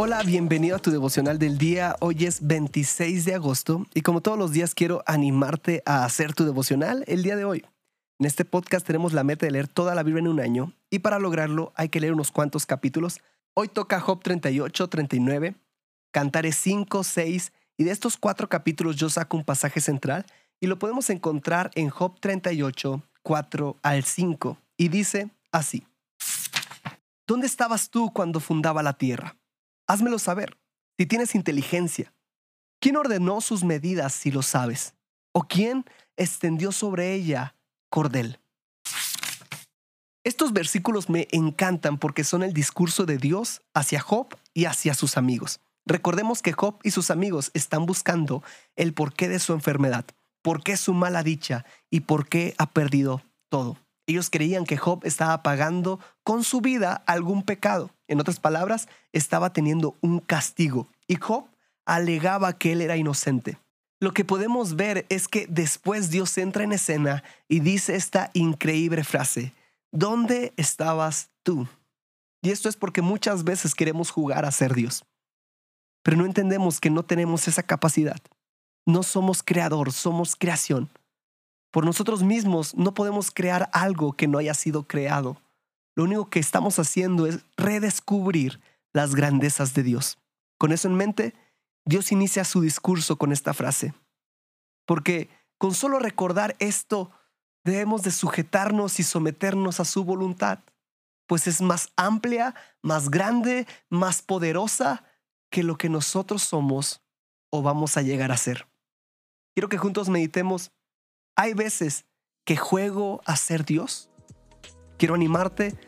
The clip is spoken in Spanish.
Hola, bienvenido a tu devocional del día. Hoy es 26 de agosto y como todos los días quiero animarte a hacer tu devocional el día de hoy. En este podcast tenemos la meta de leer toda la Biblia en un año y para lograrlo hay que leer unos cuantos capítulos. Hoy toca Job 38, 39, Cantares 5, 6 y de estos cuatro capítulos yo saco un pasaje central y lo podemos encontrar en Job 38, 4 al 5 y dice así. ¿Dónde estabas tú cuando fundaba la tierra? Házmelo saber, si tienes inteligencia. ¿Quién ordenó sus medidas si lo sabes? ¿O quién extendió sobre ella cordel? Estos versículos me encantan porque son el discurso de Dios hacia Job y hacia sus amigos. Recordemos que Job y sus amigos están buscando el porqué de su enfermedad, por qué su mala dicha y por qué ha perdido todo. Ellos creían que Job estaba pagando con su vida algún pecado. En otras palabras, estaba teniendo un castigo. Y Job alegaba que él era inocente. Lo que podemos ver es que después Dios entra en escena y dice esta increíble frase, ¿dónde estabas tú? Y esto es porque muchas veces queremos jugar a ser Dios, pero no entendemos que no tenemos esa capacidad. No somos creador, somos creación. Por nosotros mismos no podemos crear algo que no haya sido creado. Lo único que estamos haciendo es redescubrir las grandezas de Dios. Con eso en mente, Dios inicia su discurso con esta frase. Porque con solo recordar esto, debemos de sujetarnos y someternos a su voluntad, pues es más amplia, más grande, más poderosa que lo que nosotros somos o vamos a llegar a ser. Quiero que juntos meditemos hay veces que juego a ser Dios. Quiero animarte